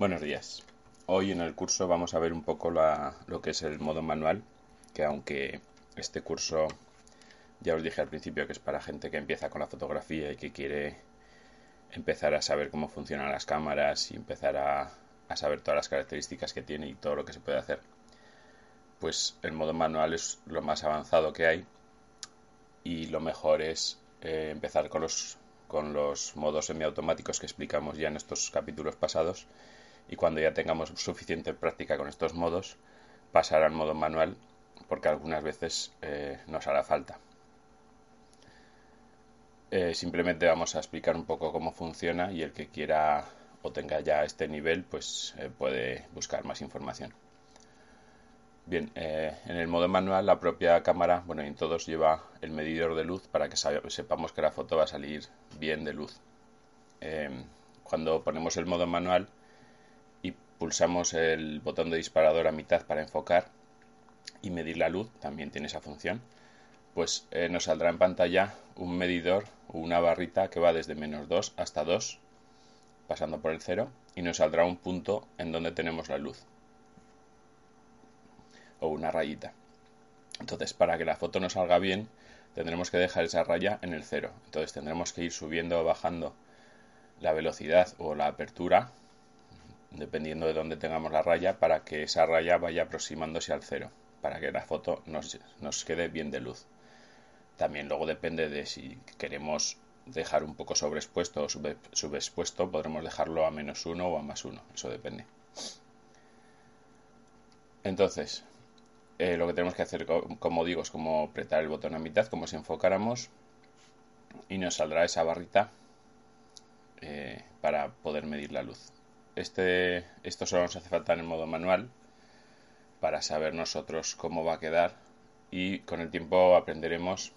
Buenos días. Hoy en el curso vamos a ver un poco lo que es el modo manual, que aunque este curso ya os dije al principio que es para gente que empieza con la fotografía y que quiere empezar a saber cómo funcionan las cámaras y empezar a, saber todas las características que tiene y todo lo que se puede hacer. Pues el modo manual es lo más avanzado que hay y lo mejor es eh, empezar con los, con los modos semiautomáticos que explicamos ya en estos capítulos pasados y cuando ya tengamos suficiente práctica con estos modos pasar al modo manual porque algunas veces eh, nos hará falta. Eh, simplemente vamos a explicar un poco cómo funciona y el que quiera o tenga ya este nivel pues eh, puede buscar más información. Bien, en el modo manual la propia cámara, bueno, en todos lleva el medidor de luz para que sepamos que la foto va a salir bien de luz. cuando ponemos el modo manual pulsamos el botón de disparador a mitad para enfocar y medir la luz, también tiene esa función, pues eh, nos saldrá en pantalla un medidor o una barrita que va desde menos 2 hasta 2, pasando por el 0, y nos saldrá un punto en donde tenemos la luz, o una rayita. Entonces, para que la foto nos salga bien, tendremos que dejar esa raya en el 0. Entonces, tendremos que ir subiendo o bajando la velocidad o la apertura dependiendo de dónde tengamos la raya, para que esa raya vaya aproximándose al cero, para que la foto nos, quede bien de luz. También luego depende de si queremos dejar un poco sobreexpuesto o subexpuesto, podremos dejarlo a menos uno o a más uno, eso depende. Entonces, eh, lo que tenemos que hacer, como digo, es como apretar el botón a mitad, como si enfocáramos, y nos saldrá esa barrita eh, para poder medir la luz. Este, esto solo nos hace falta en el modo manual para saber nosotros cómo va a quedar y con el tiempo aprenderemos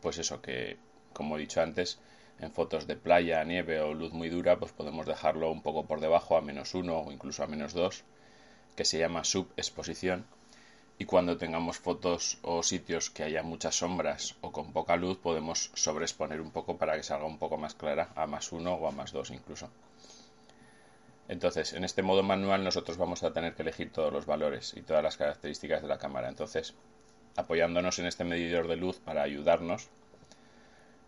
pues eso que como he dicho antes en fotos de playa, nieve o luz muy dura pues podemos dejarlo un poco por debajo a menos uno o incluso a menos dos que se llama subexposición y cuando tengamos fotos o sitios que haya muchas sombras o con poca luz podemos sobreexponer un poco para que salga un poco más clara a más uno o a más dos incluso. Entonces, en este modo manual nosotros vamos a tener que elegir todos los valores y todas las características de la cámara. Entonces, apoyándonos en este medidor de luz para ayudarnos,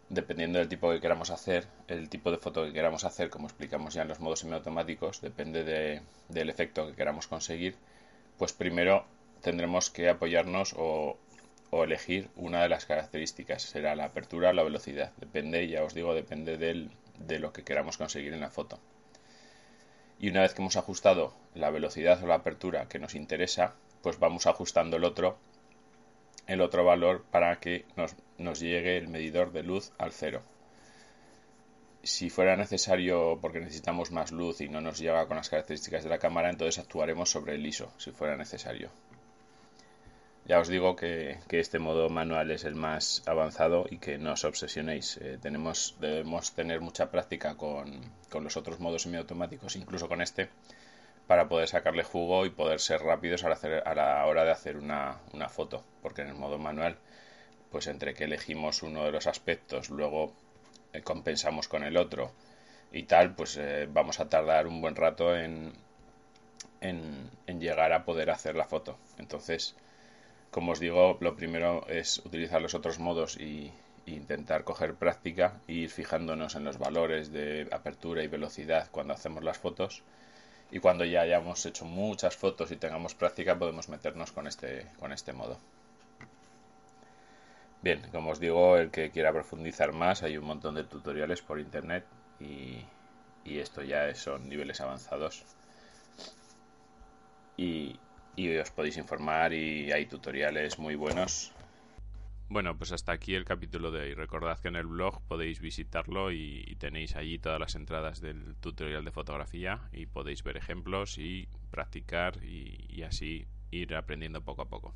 dependiendo del tipo que queramos hacer, el tipo de foto que queramos hacer, como explicamos ya en los modos semiautomáticos, depende del efecto que queramos conseguir, pues primero tendremos que apoyarnos o, elegir una de las características. Será la apertura o la velocidad. Depende, ya os digo, depende de lo que queramos conseguir en la foto y una vez que hemos ajustado la velocidad o la apertura que nos interesa, pues vamos ajustando el otro, el otro valor para que nos, nos llegue el medidor de luz al cero. Si fuera necesario porque necesitamos más luz y no nos llega con las características de la cámara, entonces actuaremos sobre el ISO, si fuera necesario. Ya os digo que, este modo manual es el más avanzado y que no os obsesionéis. Eh, tenemos, debemos tener mucha práctica con, los otros modos semiautomáticos, incluso con este, para poder sacarle jugo y poder ser rápidos a la, hora de hacer una, foto. Porque en el modo manual, pues entre que elegimos uno de los aspectos, luego eh, compensamos con el otro y tal, pues eh, vamos a tardar un buen rato en, en llegar a poder hacer la foto. Entonces, como os digo, lo primero es utilizar los otros modos y, intentar coger práctica e ir fijándonos en los valores de apertura y velocidad cuando hacemos las fotos. Y cuando ya hayamos hecho muchas fotos y tengamos práctica, podemos meternos con este, con este modo. Bien, como os digo, el que quiera profundizar más, hay un montón de tutoriales por internet y, y esto ya son niveles avanzados. Y, y os podéis informar y hay tutoriales muy buenos. Bueno, pues hasta aquí el capítulo de hoy. Recordad que en el blog podéis visitarlo y, tenéis allí todas las entradas del tutorial de fotografía y podéis ver ejemplos y practicar y así ir aprendiendo poco a poco.